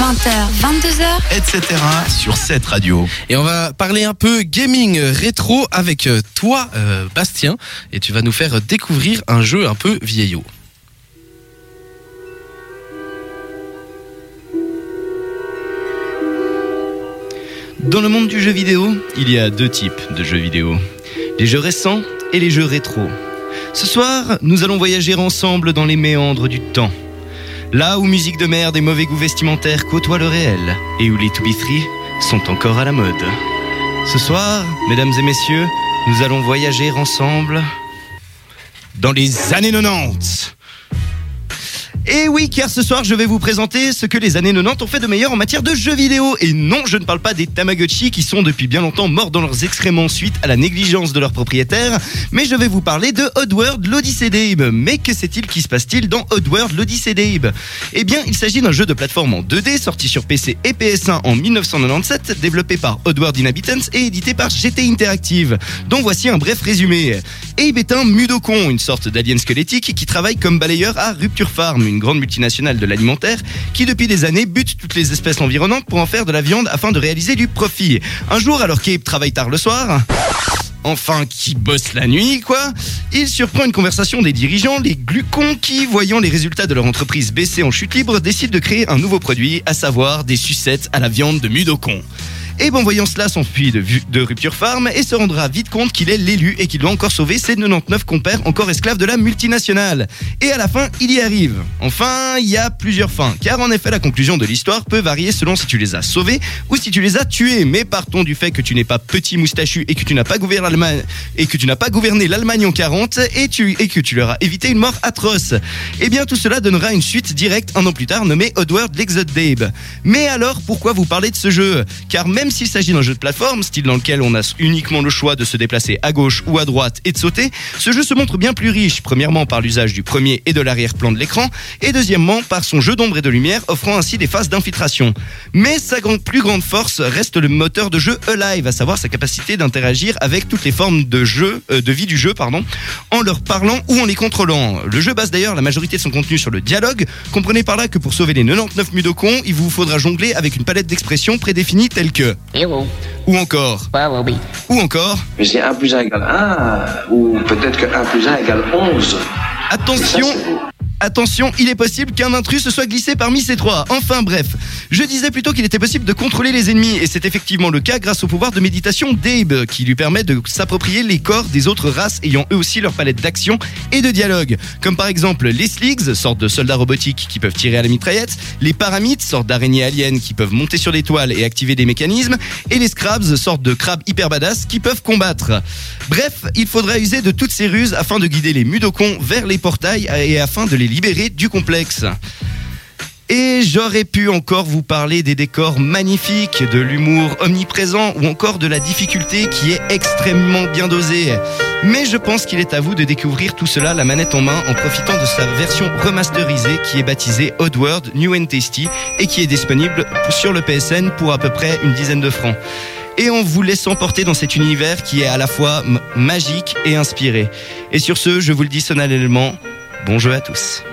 20h, 22h. etc. sur cette radio. Et on va parler un peu gaming rétro avec euh, toi, euh, Bastien, et tu vas nous faire découvrir un jeu un peu vieillot. Dans le monde du jeu vidéo, il y a deux types de jeux vidéo. Les jeux récents et les jeux rétro. Ce soir, nous allons voyager ensemble dans les méandres du temps. Là où musique de merde et mauvais goût vestimentaire côtoient le réel et où les to be free sont encore à la mode. Ce soir, mesdames et messieurs, nous allons voyager ensemble dans les années 90. Et oui, car ce soir, je vais vous présenter ce que les années 90 ont fait de meilleur en matière de jeux vidéo. Et non, je ne parle pas des Tamagotchi qui sont depuis bien longtemps morts dans leurs excréments suite à la négligence de leurs propriétaires, mais je vais vous parler de Oddworld l'Odyssée d'Abe. Mais que s'est-il qui se passe-t-il dans Oddworld l'Odyssée d'Abe Eh bien, il s'agit d'un jeu de plateforme en 2D sorti sur PC et PS1 en 1997, développé par Oddworld Inhabitants et édité par GT Interactive, dont voici un bref résumé. Abe est un mudokon, une sorte d'alien squelettique qui travaille comme balayeur à Rupture Farm, une grande multinationale de l'alimentaire qui depuis des années bute toutes les espèces environnantes pour en faire de la viande afin de réaliser du profit. Un jour, alors qu'Abe travaille tard le soir, enfin qui bosse la nuit, quoi. Il surprend une conversation des dirigeants, les glucons, qui, voyant les résultats de leur entreprise baisser en chute libre, décident de créer un nouveau produit, à savoir des sucettes à la viande de Mudokon. Et bon, voyant cela, s'enfuit de, de Rupture Farm et se rendra vite compte qu'il est l'élu et qu'il doit encore sauver ses 99 compères encore esclaves de la multinationale. Et à la fin, il y arrive. Enfin, il y a plusieurs fins, car en effet, la conclusion de l'histoire peut varier selon si tu les as sauvés ou si tu les as tués. Mais partons du fait que tu n'es pas petit moustachu et que tu n'as pas gouverné l'Allemagne et que tu n'as pas gouverné l'Allemagne en 40 et, tu, et que tu leur as évité une mort atroce. Eh bien, tout cela donnera une suite directe un an plus tard nommée Oddworld l'Exode d'Abe. Mais alors, pourquoi vous parlez de ce jeu? Car même s'il s'agit d'un jeu de plateforme, style dans lequel on a uniquement le choix de se déplacer à gauche ou à droite et de sauter, ce jeu se montre bien plus riche, premièrement par l'usage du premier et de l'arrière-plan de l'écran, et deuxièmement par son jeu d'ombre et de lumière, offrant ainsi des phases d'infiltration. Mais sa plus grande force reste le moteur de jeu Alive, à savoir sa capacité d'interagir avec toutes les formes de jeu, euh, de vie du jeu, pardon, en leur parlant ou en les contrôlant. Le jeu base d'ailleurs la majorité de son contenu sur le dialogue. Comprenez par là que pour sauver les 99 mudokons, il vous faudra jongler avec une palette d'expressions prédéfinie telles que ou encore. Ou encore. Mais c'est 1 plus 1 égale 1, ou peut-être que 1 plus 1 égale 11. attention. Attention, il est possible qu'un intrus se soit glissé parmi ces trois. Enfin bref, je disais plutôt qu'il était possible de contrôler les ennemis et c'est effectivement le cas grâce au pouvoir de méditation d'Abe qui lui permet de s'approprier les corps des autres races ayant eux aussi leur palette d'action et de dialogue. Comme par exemple les Sligs, sorte de soldats robotiques qui peuvent tirer à la mitraillette, les Paramites, sorte d'araignées aliens qui peuvent monter sur des toiles et activer des mécanismes, et les Scrabs, sorte de crabes hyper badass qui peuvent combattre. Bref, il faudra user de toutes ces ruses afin de guider les mudokons vers les portails et afin de les libérer du complexe. Et j'aurais pu encore vous parler des décors magnifiques, de l'humour omniprésent ou encore de la difficulté qui est extrêmement bien dosée. Mais je pense qu'il est à vous de découvrir tout cela la manette en main en profitant de sa version remasterisée qui est baptisée Oddworld New and Tasty et qui est disponible sur le PSN pour à peu près une dizaine de francs. Et en vous laissant porter dans cet univers qui est à la fois magique et inspiré. Et sur ce, je vous le dis solennellement, bon jeu à tous.